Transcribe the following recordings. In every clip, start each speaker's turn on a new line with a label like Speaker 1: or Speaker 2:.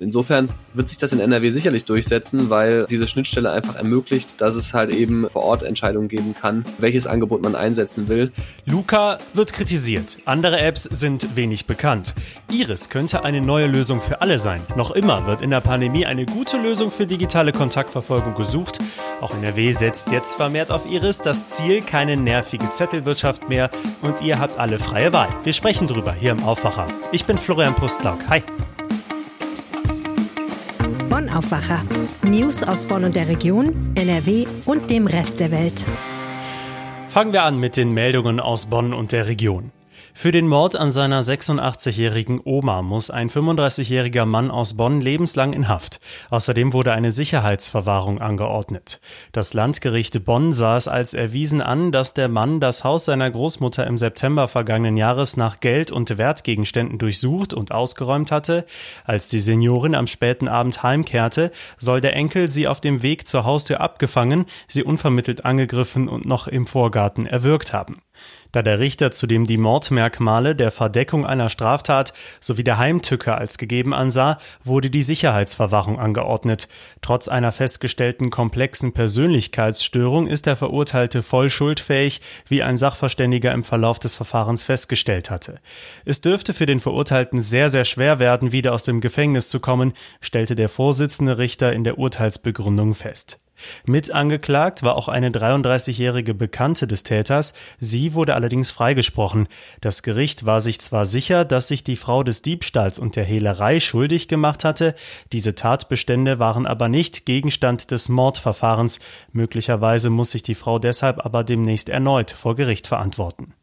Speaker 1: Insofern wird sich das in NRW sicherlich durchsetzen, weil diese Schnittstelle einfach ermöglicht, dass es halt eben vor Ort Entscheidungen geben kann, welches Angebot man einsetzen will.
Speaker 2: Luca wird kritisiert. Andere Apps sind wenig bekannt. Iris könnte eine neue Lösung für alle sein. Noch immer wird in der Pandemie eine gute Lösung für digitale Kontaktverfolgung gesucht. Auch NRW setzt jetzt vermehrt auf Iris. Das Ziel, keine nervige Zettelwirtschaft mehr und ihr habt alle freie Wahl. Wir sprechen drüber hier im Aufwacher. Ich bin Florian Pustlauk. Hi.
Speaker 3: Bonn Aufwacher. News aus Bonn und der Region, NRW und dem Rest der Welt.
Speaker 2: Fangen wir an mit den Meldungen aus Bonn und der Region. Für den Mord an seiner 86-jährigen Oma muss ein 35-jähriger Mann aus Bonn lebenslang in Haft. Außerdem wurde eine Sicherheitsverwahrung angeordnet. Das Landgericht Bonn sah es als erwiesen an, dass der Mann das Haus seiner Großmutter im September vergangenen Jahres nach Geld und Wertgegenständen durchsucht und ausgeräumt hatte. Als die Seniorin am späten Abend heimkehrte, soll der Enkel sie auf dem Weg zur Haustür abgefangen, sie unvermittelt angegriffen und noch im Vorgarten erwürgt haben. Da der Richter zudem die Mordmerkmale der Verdeckung einer Straftat sowie der Heimtücke als gegeben ansah, wurde die Sicherheitsverwahrung angeordnet. Trotz einer festgestellten komplexen Persönlichkeitsstörung ist der Verurteilte voll schuldfähig, wie ein Sachverständiger im Verlauf des Verfahrens festgestellt hatte. Es dürfte für den Verurteilten sehr, sehr schwer werden, wieder aus dem Gefängnis zu kommen, stellte der Vorsitzende Richter in der Urteilsbegründung fest. Mit angeklagt war auch eine 33-jährige Bekannte des Täters, sie wurde allerdings freigesprochen. Das Gericht war sich zwar sicher, dass sich die Frau des Diebstahls und der Hehlerei schuldig gemacht hatte, diese Tatbestände waren aber nicht Gegenstand des Mordverfahrens, möglicherweise muss sich die Frau deshalb aber demnächst erneut vor Gericht verantworten.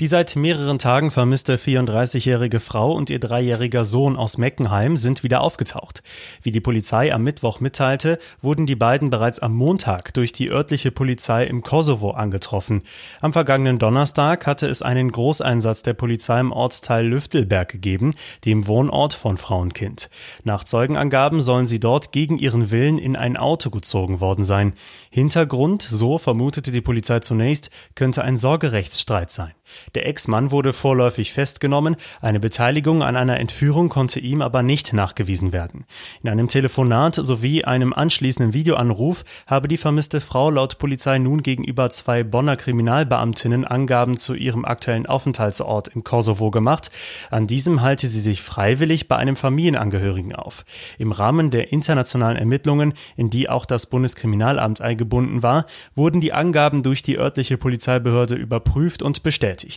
Speaker 2: Die seit mehreren Tagen vermisste 34-jährige Frau und ihr dreijähriger Sohn aus Meckenheim sind wieder aufgetaucht. Wie die Polizei am Mittwoch mitteilte, wurden die beiden bereits am Montag durch die örtliche Polizei im Kosovo angetroffen. Am vergangenen Donnerstag hatte es einen Großeinsatz der Polizei im Ortsteil Lüftelberg gegeben, dem Wohnort von Frauenkind. Nach Zeugenangaben sollen sie dort gegen ihren Willen in ein Auto gezogen worden sein. Hintergrund, so vermutete die Polizei zunächst, könnte ein Sorgerechtsstreit sein. Der Ex-Mann wurde vorläufig festgenommen, eine Beteiligung an einer Entführung konnte ihm aber nicht nachgewiesen werden. In einem Telefonat sowie einem anschließenden Videoanruf habe die vermisste Frau laut Polizei nun gegenüber zwei Bonner Kriminalbeamtinnen Angaben zu ihrem aktuellen Aufenthaltsort im Kosovo gemacht. An diesem halte sie sich freiwillig bei einem Familienangehörigen auf. Im Rahmen der internationalen Ermittlungen, in die auch das Bundeskriminalamt eingebunden war, wurden die Angaben durch die örtliche Polizeibehörde überprüft und bestätigt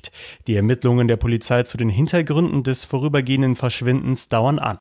Speaker 2: Die Ermittlungen der Polizei zu den Hintergründen des vorübergehenden Verschwindens dauern an.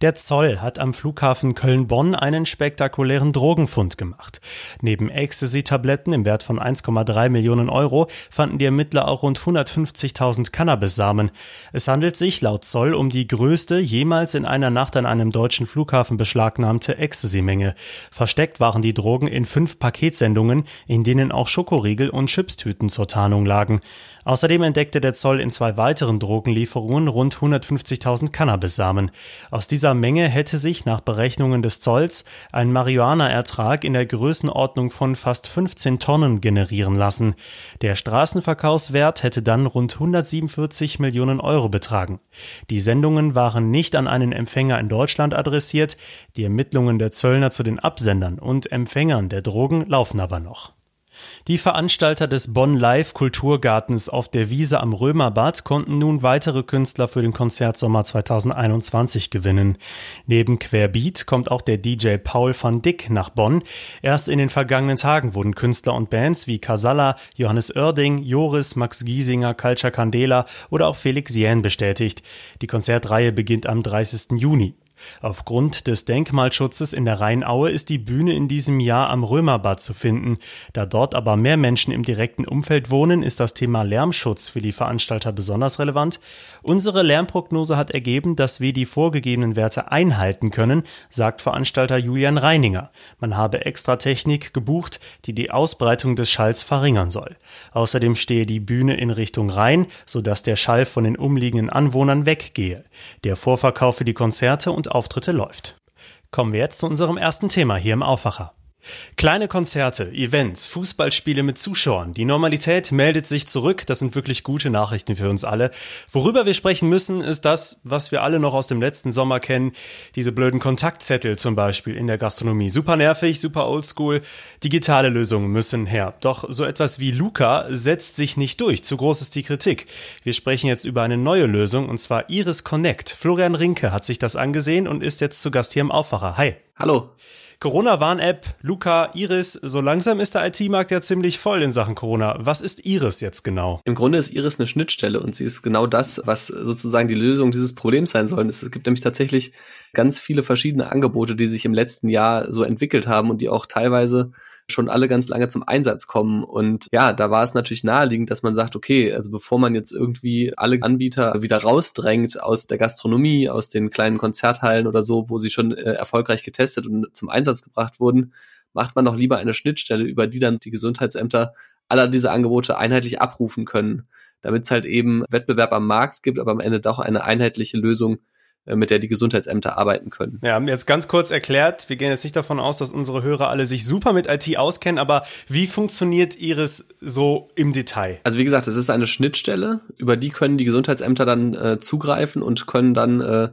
Speaker 2: Der Zoll hat am Flughafen Köln-Bonn einen spektakulären Drogenfund gemacht. Neben Ecstasy-Tabletten im Wert von 1,3 Millionen Euro fanden die Ermittler auch rund 150.000 Cannabis-Samen. Es handelt sich laut Zoll um die größte jemals in einer Nacht an einem deutschen Flughafen beschlagnahmte Ecstasy-Menge. Versteckt waren die Drogen in fünf Paketsendungen, in denen auch Schokoriegel und Chipstüten zur Tarnung lagen. Außerdem entdeckte der Zoll in zwei weiteren Drogenlieferungen rund 150.000 Cannabis-Samen. Aus dieser Menge hätte sich nach Berechnungen des Zolls ein Marihuana-Ertrag in der Größenordnung von fast 15 Tonnen generieren lassen. Der Straßenverkaufswert hätte dann rund 147 Millionen Euro betragen. Die Sendungen waren nicht an einen Empfänger in Deutschland adressiert, die Ermittlungen der Zöllner zu den Absendern und Empfängern der Drogen laufen aber noch. Die Veranstalter des Bonn Live Kulturgartens auf der Wiese am Römerbad konnten nun weitere Künstler für den Konzertsommer 2021 gewinnen. Neben Querbeat kommt auch der DJ Paul van Dick nach Bonn. Erst in den vergangenen Tagen wurden Künstler und Bands wie Casalla, Johannes Oerding, Joris, Max Giesinger, Culture Candela oder auch Felix Jähn bestätigt. Die Konzertreihe beginnt am 30. Juni. Aufgrund des Denkmalschutzes in der Rheinaue ist die Bühne in diesem Jahr am Römerbad zu finden. Da dort aber mehr Menschen im direkten Umfeld wohnen, ist das Thema Lärmschutz für die Veranstalter besonders relevant. Unsere Lärmprognose hat ergeben, dass wir die vorgegebenen Werte einhalten können, sagt Veranstalter Julian Reininger. Man habe extra Technik gebucht, die die Ausbreitung des Schalls verringern soll. Außerdem stehe die Bühne in Richtung Rhein, sodass der Schall von den umliegenden Anwohnern weggehe. Der Vorverkauf für die Konzerte und Auftritte läuft. Kommen wir jetzt zu unserem ersten Thema hier im Aufwacher. Kleine Konzerte, Events, Fußballspiele mit Zuschauern. Die Normalität meldet sich zurück. Das sind wirklich gute Nachrichten für uns alle. Worüber wir sprechen müssen, ist das, was wir alle noch aus dem letzten Sommer kennen. Diese blöden Kontaktzettel zum Beispiel in der Gastronomie. Super nervig, super oldschool. Digitale Lösungen müssen her. Doch so etwas wie Luca setzt sich nicht durch. Zu groß ist die Kritik. Wir sprechen jetzt über eine neue Lösung und zwar Iris Connect. Florian Rinke hat sich das angesehen und ist jetzt zu Gast hier im Aufwacher. Hi.
Speaker 1: Hallo.
Speaker 2: Corona-Warn-App, Luca, Iris, so langsam ist der IT-Markt ja ziemlich voll in Sachen Corona. Was ist Iris jetzt genau?
Speaker 1: Im Grunde ist Iris eine Schnittstelle und sie ist genau das, was sozusagen die Lösung dieses Problems sein soll. Es gibt nämlich tatsächlich ganz viele verschiedene Angebote, die sich im letzten Jahr so entwickelt haben und die auch teilweise schon alle ganz lange zum Einsatz kommen. Und ja, da war es natürlich naheliegend, dass man sagt, okay, also bevor man jetzt irgendwie alle Anbieter wieder rausdrängt aus der Gastronomie, aus den kleinen Konzerthallen oder so, wo sie schon äh, erfolgreich getestet und zum Einsatz gebracht wurden, macht man doch lieber eine Schnittstelle, über die dann die Gesundheitsämter aller diese Angebote einheitlich abrufen können, damit es halt eben Wettbewerb am Markt gibt, aber am Ende doch eine einheitliche Lösung mit der die Gesundheitsämter arbeiten können.
Speaker 2: Wir haben jetzt ganz kurz erklärt, wir gehen jetzt nicht davon aus, dass unsere Hörer alle sich super mit IT auskennen, aber wie funktioniert Iris so im Detail?
Speaker 1: Also wie gesagt, es ist eine Schnittstelle, über die können die Gesundheitsämter dann äh, zugreifen und können dann äh,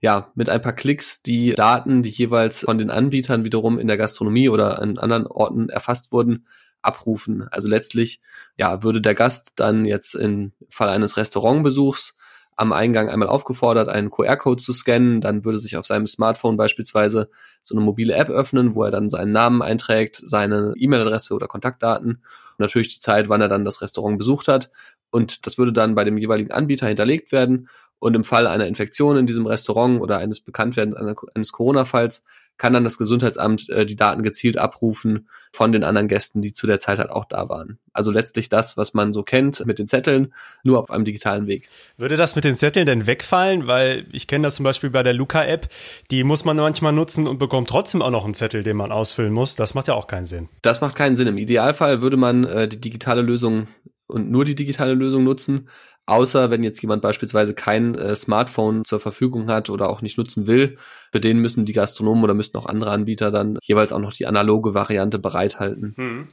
Speaker 1: ja, mit ein paar Klicks die Daten, die jeweils von den Anbietern wiederum in der Gastronomie oder an anderen Orten erfasst wurden, abrufen. Also letztlich, ja, würde der Gast dann jetzt im Fall eines Restaurantbesuchs am Eingang einmal aufgefordert, einen QR-Code zu scannen. Dann würde sich auf seinem Smartphone beispielsweise so eine mobile App öffnen, wo er dann seinen Namen einträgt, seine E-Mail-Adresse oder Kontaktdaten und natürlich die Zeit, wann er dann das Restaurant besucht hat. Und das würde dann bei dem jeweiligen Anbieter hinterlegt werden. Und im Fall einer Infektion in diesem Restaurant oder eines Bekanntwerdens eines Corona-Falls kann dann das Gesundheitsamt äh, die Daten gezielt abrufen von den anderen Gästen, die zu der Zeit halt auch da waren. Also letztlich das, was man so kennt mit den Zetteln, nur auf einem digitalen Weg.
Speaker 2: Würde das mit den Zetteln denn wegfallen? Weil ich kenne das zum Beispiel bei der Luca-App, die muss man manchmal nutzen und bekommt trotzdem auch noch einen Zettel, den man ausfüllen muss. Das macht ja auch keinen Sinn.
Speaker 1: Das macht keinen Sinn. Im Idealfall würde man äh, die digitale Lösung und nur die digitale Lösung nutzen, außer wenn jetzt jemand beispielsweise kein äh, Smartphone zur Verfügung hat oder auch nicht nutzen will. Für den müssen die Gastronomen oder müssten auch andere Anbieter dann jeweils auch noch die analoge Variante bereithalten. Hm.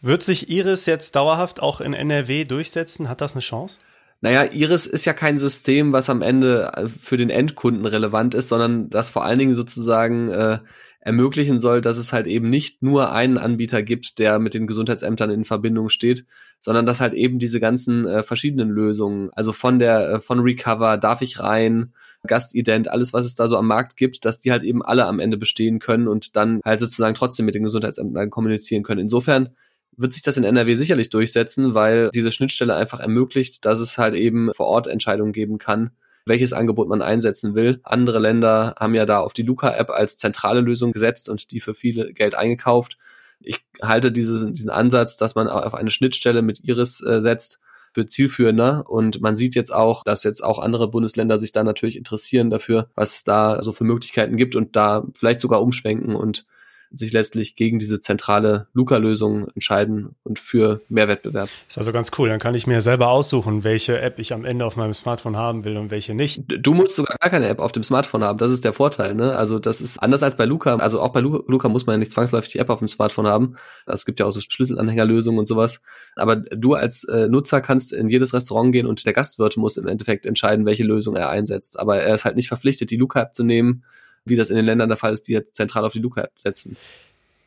Speaker 2: Wird sich Iris jetzt dauerhaft auch in NRW durchsetzen? Hat das eine Chance?
Speaker 1: Naja, Iris ist ja kein System, was am Ende äh, für den Endkunden relevant ist, sondern das vor allen Dingen sozusagen äh, ermöglichen soll, dass es halt eben nicht nur einen Anbieter gibt, der mit den Gesundheitsämtern in Verbindung steht, sondern dass halt eben diese ganzen äh, verschiedenen Lösungen, also von der äh, von Recover, darf ich rein, Gastident, alles was es da so am Markt gibt, dass die halt eben alle am Ende bestehen können und dann halt sozusagen trotzdem mit den Gesundheitsämtern kommunizieren können. Insofern wird sich das in NRW sicherlich durchsetzen, weil diese Schnittstelle einfach ermöglicht, dass es halt eben vor Ort Entscheidungen geben kann, welches Angebot man einsetzen will. Andere Länder haben ja da auf die Luca-App als zentrale Lösung gesetzt und die für viele Geld eingekauft. Ich halte diesen, diesen Ansatz, dass man auf eine Schnittstelle mit Iris äh, setzt, für zielführender. Und man sieht jetzt auch, dass jetzt auch andere Bundesländer sich da natürlich interessieren dafür, was es da so für Möglichkeiten gibt und da vielleicht sogar umschwenken und sich letztlich gegen diese zentrale Luca-Lösung entscheiden und für mehr Wettbewerb.
Speaker 2: Ist also ganz cool. Dann kann ich mir selber aussuchen, welche App ich am Ende auf meinem Smartphone haben will und welche nicht.
Speaker 1: Du musst sogar gar keine App auf dem Smartphone haben. Das ist der Vorteil. Ne? Also das ist anders als bei Luca. Also auch bei Luca muss man ja nicht zwangsläufig die App auf dem Smartphone haben. Es gibt ja auch so Schlüsselanhängerlösungen und sowas. Aber du als äh, Nutzer kannst in jedes Restaurant gehen und der Gastwirt muss im Endeffekt entscheiden, welche Lösung er einsetzt. Aber er ist halt nicht verpflichtet, die Luca-App zu nehmen wie das in den Ländern der Fall ist, die jetzt zentral auf die Luca-App setzen.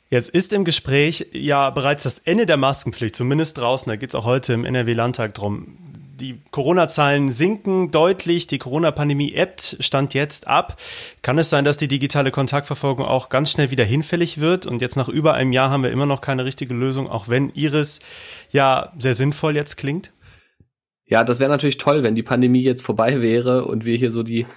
Speaker 2: Jetzt ist im Gespräch ja bereits das Ende der Maskenpflicht, zumindest draußen, da geht es auch heute im NRW-Landtag drum. Die Corona-Zahlen sinken deutlich, die Corona-Pandemie ebbt, stand jetzt ab. Kann es sein, dass die digitale Kontaktverfolgung auch ganz schnell wieder hinfällig wird? Und jetzt nach über einem Jahr haben wir immer noch keine richtige Lösung, auch wenn Iris ja sehr sinnvoll jetzt klingt?
Speaker 1: Ja, das wäre natürlich toll, wenn die Pandemie jetzt vorbei wäre und wir hier so die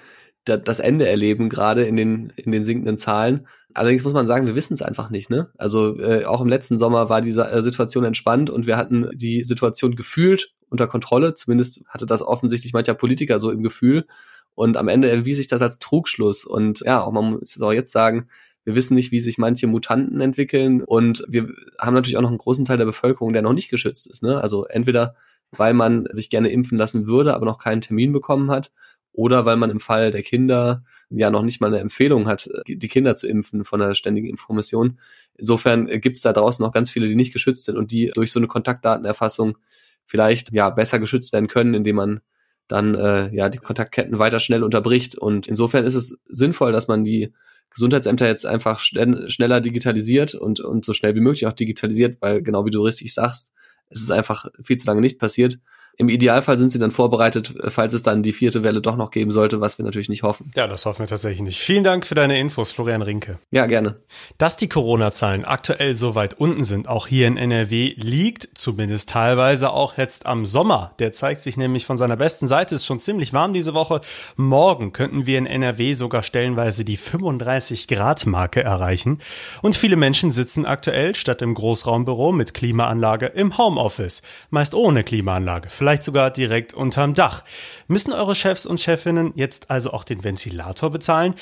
Speaker 1: das Ende erleben, gerade in den, in den sinkenden Zahlen. Allerdings muss man sagen, wir wissen es einfach nicht. Ne? Also äh, auch im letzten Sommer war diese äh, Situation entspannt und wir hatten die Situation gefühlt unter Kontrolle. Zumindest hatte das offensichtlich mancher Politiker so im Gefühl. Und am Ende erwies sich das als Trugschluss. Und ja, auch man muss auch jetzt sagen, wir wissen nicht, wie sich manche Mutanten entwickeln. Und wir haben natürlich auch noch einen großen Teil der Bevölkerung, der noch nicht geschützt ist. Ne? Also entweder weil man sich gerne impfen lassen würde, aber noch keinen Termin bekommen hat, oder weil man im Fall der Kinder ja noch nicht mal eine Empfehlung hat, die Kinder zu impfen von der ständigen Impfkommission. Insofern gibt es da draußen noch ganz viele, die nicht geschützt sind und die durch so eine Kontaktdatenerfassung vielleicht ja besser geschützt werden können, indem man dann äh, ja die Kontaktketten weiter schnell unterbricht. Und insofern ist es sinnvoll, dass man die Gesundheitsämter jetzt einfach schneller digitalisiert und, und so schnell wie möglich auch digitalisiert, weil genau wie du richtig sagst, es ist einfach viel zu lange nicht passiert. Im Idealfall sind sie dann vorbereitet, falls es dann die vierte Welle doch noch geben sollte, was wir natürlich nicht hoffen.
Speaker 2: Ja, das hoffen wir tatsächlich nicht. Vielen Dank für deine Infos, Florian Rinke.
Speaker 1: Ja, gerne.
Speaker 2: Dass die Corona-Zahlen aktuell so weit unten sind, auch hier in NRW, liegt zumindest teilweise auch jetzt am Sommer. Der zeigt sich nämlich von seiner besten Seite, ist schon ziemlich warm diese Woche. Morgen könnten wir in NRW sogar stellenweise die 35 Grad Marke erreichen. Und viele Menschen sitzen aktuell statt im Großraumbüro mit Klimaanlage im Homeoffice. Meist ohne Klimaanlage. Vielleicht vielleicht sogar direkt unterm Dach. Müssen eure Chefs und Chefinnen jetzt also auch den Ventilator bezahlen?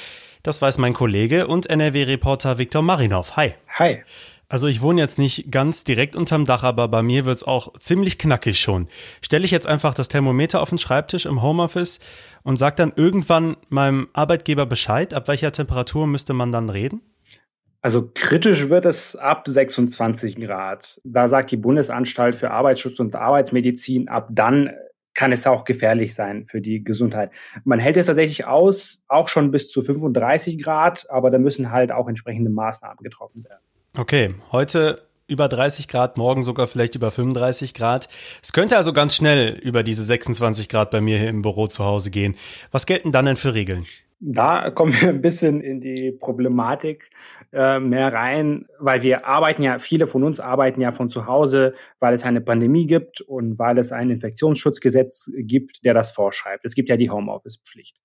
Speaker 2: Das weiß mein Kollege und NRW-Reporter Viktor Marinov. Hi.
Speaker 4: Hi.
Speaker 2: Also ich wohne jetzt nicht ganz direkt unterm Dach, aber bei mir wird's auch ziemlich knackig schon. Stelle ich jetzt einfach das Thermometer auf den Schreibtisch im Homeoffice und sag dann irgendwann meinem Arbeitgeber Bescheid, ab welcher Temperatur müsste man dann reden?
Speaker 4: Also kritisch wird es ab 26 Grad. Da sagt die Bundesanstalt für Arbeitsschutz und Arbeitsmedizin, ab dann kann es auch gefährlich sein für die Gesundheit. Man hält es tatsächlich aus, auch schon bis zu 35 Grad, aber da müssen halt auch entsprechende Maßnahmen getroffen werden.
Speaker 2: Okay, heute über 30 Grad, morgen sogar vielleicht über 35 Grad. Es könnte also ganz schnell über diese 26 Grad bei mir hier im Büro zu Hause gehen. Was gelten dann denn für Regeln?
Speaker 4: Da kommen wir ein bisschen in die Problematik äh, mehr rein, weil wir arbeiten ja, viele von uns arbeiten ja von zu Hause, weil es eine Pandemie gibt und weil es ein Infektionsschutzgesetz gibt, der das vorschreibt. Es gibt ja die Homeoffice-Pflicht.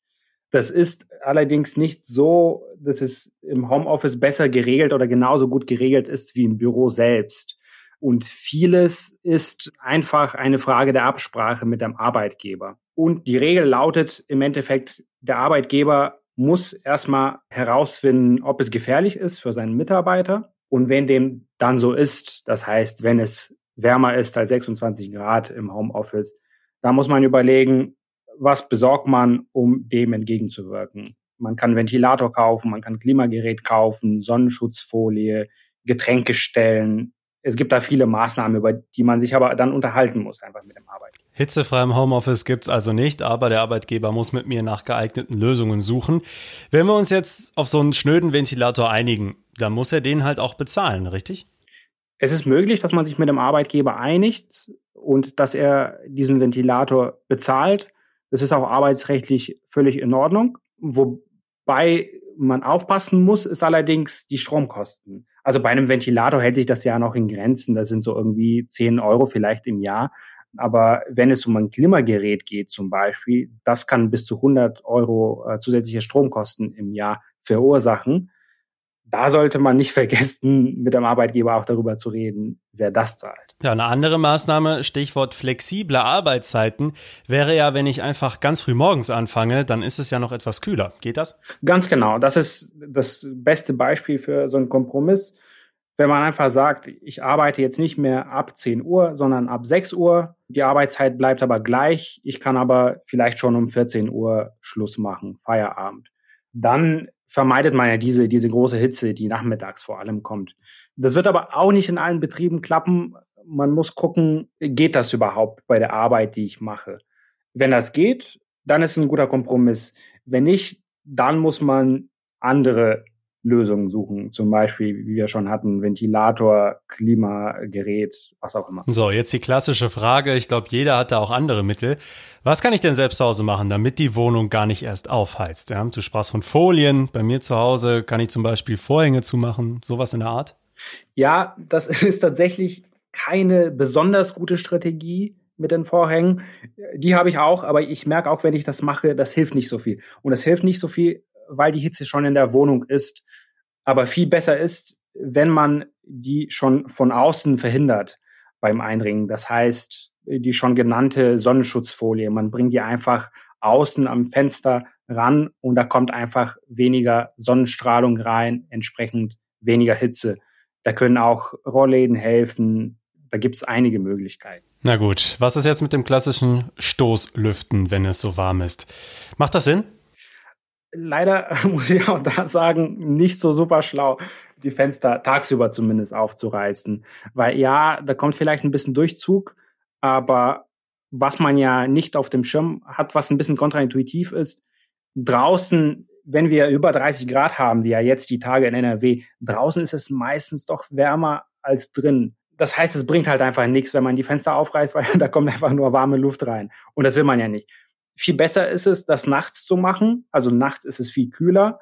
Speaker 4: Das ist allerdings nicht so, dass es im Homeoffice besser geregelt oder genauso gut geregelt ist wie im Büro selbst. Und vieles ist einfach eine Frage der Absprache mit dem Arbeitgeber. Und die Regel lautet im Endeffekt, der Arbeitgeber muss erstmal herausfinden, ob es gefährlich ist für seinen Mitarbeiter. Und wenn dem dann so ist, das heißt, wenn es wärmer ist als 26 Grad im Homeoffice, da muss man überlegen, was besorgt man, um dem entgegenzuwirken. Man kann Ventilator kaufen, man kann Klimagerät kaufen, Sonnenschutzfolie, Getränke stellen. Es gibt da viele Maßnahmen, über die man sich aber dann unterhalten muss, einfach mit dem Arbeitgeber.
Speaker 2: Hitzefrei im Homeoffice gibt's also nicht, aber der Arbeitgeber muss mit mir nach geeigneten Lösungen suchen. Wenn wir uns jetzt auf so einen schnöden Ventilator einigen, dann muss er den halt auch bezahlen, richtig?
Speaker 4: Es ist möglich, dass man sich mit dem Arbeitgeber einigt und dass er diesen Ventilator bezahlt. Das ist auch arbeitsrechtlich völlig in Ordnung. Wobei man aufpassen muss, ist allerdings die Stromkosten. Also bei einem Ventilator hält sich das ja noch in Grenzen. Das sind so irgendwie 10 Euro vielleicht im Jahr. Aber wenn es um ein Klimagerät geht zum Beispiel, das kann bis zu 100 Euro äh, zusätzliche Stromkosten im Jahr verursachen. Da sollte man nicht vergessen, mit dem Arbeitgeber auch darüber zu reden, wer das zahlt.
Speaker 2: Ja, eine andere Maßnahme, Stichwort flexible Arbeitszeiten, wäre ja, wenn ich einfach ganz früh morgens anfange, dann ist es ja noch etwas kühler. Geht das?
Speaker 4: Ganz genau. Das ist das beste Beispiel für so einen Kompromiss. Wenn man einfach sagt, ich arbeite jetzt nicht mehr ab 10 Uhr, sondern ab 6 Uhr, die Arbeitszeit bleibt aber gleich, ich kann aber vielleicht schon um 14 Uhr Schluss machen, Feierabend. Dann vermeidet man ja diese, diese große Hitze, die nachmittags vor allem kommt. Das wird aber auch nicht in allen Betrieben klappen. Man muss gucken, geht das überhaupt bei der Arbeit, die ich mache? Wenn das geht, dann ist es ein guter Kompromiss. Wenn nicht, dann muss man andere Lösungen suchen. Zum Beispiel, wie wir schon hatten, Ventilator, Klimagerät, was auch immer.
Speaker 2: So, jetzt die klassische Frage. Ich glaube, jeder hat da auch andere Mittel. Was kann ich denn selbst zu Hause machen, damit die Wohnung gar nicht erst aufheizt? Ja, du sprachst von Folien. Bei mir zu Hause kann ich zum Beispiel Vorhänge zumachen, sowas in der Art?
Speaker 4: Ja, das ist tatsächlich keine besonders gute Strategie mit den Vorhängen. Die habe ich auch, aber ich merke auch, wenn ich das mache, das hilft nicht so viel. Und es hilft nicht so viel, weil die Hitze schon in der Wohnung ist. Aber viel besser ist, wenn man die schon von außen verhindert beim Eindringen. Das heißt, die schon genannte Sonnenschutzfolie. Man bringt die einfach außen am Fenster ran und da kommt einfach weniger Sonnenstrahlung rein, entsprechend weniger Hitze. Da können auch Rollläden helfen. Da gibt es einige Möglichkeiten.
Speaker 2: Na gut, was ist jetzt mit dem klassischen Stoßlüften, wenn es so warm ist? Macht das Sinn?
Speaker 4: Leider muss ich auch da sagen, nicht so super schlau, die Fenster tagsüber zumindest aufzureißen. Weil ja, da kommt vielleicht ein bisschen Durchzug, aber was man ja nicht auf dem Schirm hat, was ein bisschen kontraintuitiv ist, draußen, wenn wir über 30 Grad haben, wie ja jetzt die Tage in NRW, draußen ist es meistens doch wärmer als drin das heißt, es bringt halt einfach nichts, wenn man die Fenster aufreißt, weil da kommt einfach nur warme Luft rein. Und das will man ja nicht. Viel besser ist es, das nachts zu machen. Also nachts ist es viel kühler.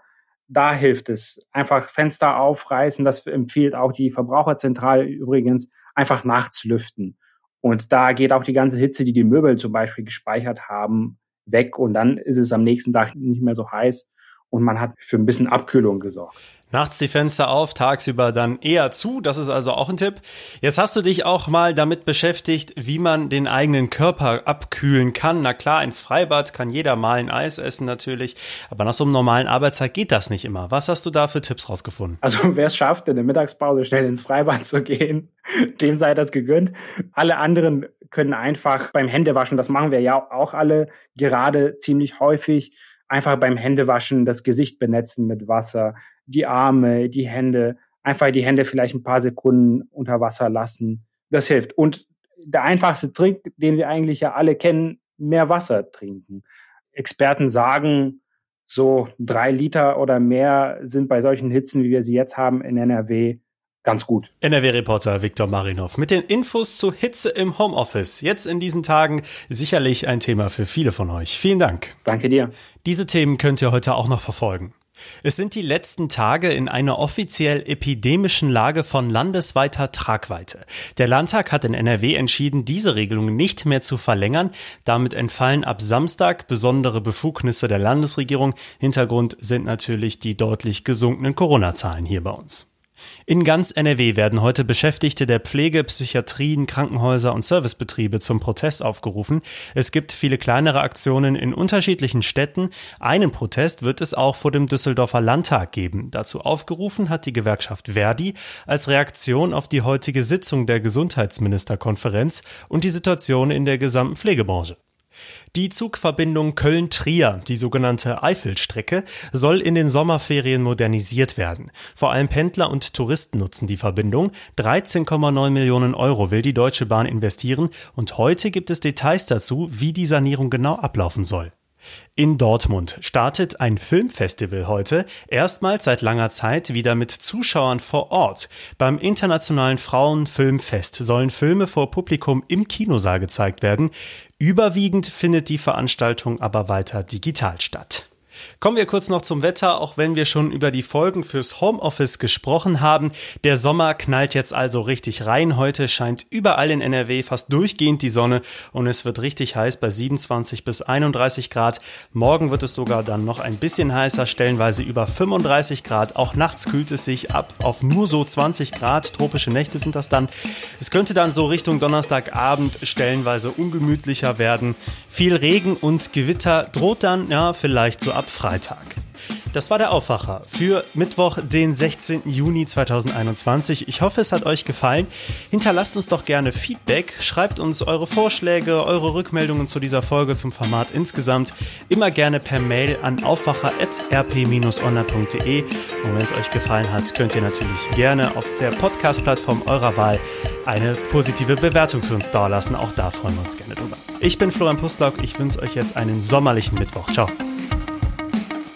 Speaker 4: Da hilft es. Einfach Fenster aufreißen. Das empfiehlt auch die Verbraucherzentrale übrigens. Einfach nachts lüften. Und da geht auch die ganze Hitze, die die Möbel zum Beispiel gespeichert haben, weg. Und dann ist es am nächsten Tag nicht mehr so heiß. Und man hat für ein bisschen Abkühlung gesorgt.
Speaker 2: Nachts die Fenster auf, tagsüber dann eher zu. Das ist also auch ein Tipp. Jetzt hast du dich auch mal damit beschäftigt, wie man den eigenen Körper abkühlen kann. Na klar, ins Freibad kann jeder mal ein Eis essen natürlich. Aber nach so einem normalen Arbeitszeit geht das nicht immer. Was hast du da für Tipps rausgefunden?
Speaker 4: Also wer es schafft, in der Mittagspause schnell ins Freibad zu gehen, dem sei das gegönnt. Alle anderen können einfach beim Händewaschen, das machen wir ja auch alle gerade ziemlich häufig, einfach beim Händewaschen das Gesicht benetzen mit Wasser die Arme, die Hände, einfach die Hände vielleicht ein paar Sekunden unter Wasser lassen. Das hilft. Und der einfachste Trick, den wir eigentlich ja alle kennen, mehr Wasser trinken. Experten sagen, so drei Liter oder mehr sind bei solchen Hitzen, wie wir sie jetzt haben in NRW, ganz gut.
Speaker 2: NRW-Reporter Viktor Marinov mit den Infos zu Hitze im Homeoffice. Jetzt in diesen Tagen sicherlich ein Thema für viele von euch. Vielen Dank.
Speaker 4: Danke dir.
Speaker 2: Diese Themen könnt ihr heute auch noch verfolgen. Es sind die letzten Tage in einer offiziell epidemischen Lage von landesweiter Tragweite. Der Landtag hat in NRW entschieden, diese Regelung nicht mehr zu verlängern. Damit entfallen ab Samstag besondere Befugnisse der Landesregierung. Hintergrund sind natürlich die deutlich gesunkenen Corona-Zahlen hier bei uns. In ganz NRW werden heute Beschäftigte der Pflege, Psychiatrien, Krankenhäuser und Servicebetriebe zum Protest aufgerufen. Es gibt viele kleinere Aktionen in unterschiedlichen Städten. Einen Protest wird es auch vor dem Düsseldorfer Landtag geben. Dazu aufgerufen hat die Gewerkschaft Verdi als Reaktion auf die heutige Sitzung der Gesundheitsministerkonferenz und die Situation in der gesamten Pflegebranche. Die Zugverbindung Köln-Trier, die sogenannte Eifelstrecke, soll in den Sommerferien modernisiert werden. Vor allem Pendler und Touristen nutzen die Verbindung. 13,9 Millionen Euro will die Deutsche Bahn investieren und heute gibt es Details dazu, wie die Sanierung genau ablaufen soll. In Dortmund startet ein Filmfestival heute, erstmals seit langer Zeit wieder mit Zuschauern vor Ort. Beim Internationalen Frauenfilmfest sollen Filme vor Publikum im Kinosaal gezeigt werden. Überwiegend findet die Veranstaltung aber weiter digital statt. Kommen wir kurz noch zum Wetter, auch wenn wir schon über die Folgen fürs Homeoffice gesprochen haben. Der Sommer knallt jetzt also richtig rein. Heute scheint überall in NRW fast durchgehend die Sonne und es wird richtig heiß bei 27 bis 31 Grad. Morgen wird es sogar dann noch ein bisschen heißer, stellenweise über 35 Grad. Auch nachts kühlt es sich ab auf nur so 20 Grad. Tropische Nächte sind das dann. Es könnte dann so Richtung Donnerstagabend stellenweise ungemütlicher werden. Viel Regen und Gewitter droht dann, ja, vielleicht so ab Freitag. Das war der Aufwacher für Mittwoch, den 16. Juni 2021. Ich hoffe, es hat euch gefallen. Hinterlasst uns doch gerne Feedback, schreibt uns eure Vorschläge, eure Rückmeldungen zu dieser Folge zum Format insgesamt immer gerne per Mail an aufwacher.rp-online.de. Und wenn es euch gefallen hat, könnt ihr natürlich gerne auf der Podcast-Plattform eurer Wahl eine positive Bewertung für uns dalassen. Auch da freuen wir uns gerne drüber. Ich bin Florian Pustlock. Ich wünsche euch jetzt einen sommerlichen Mittwoch. Ciao.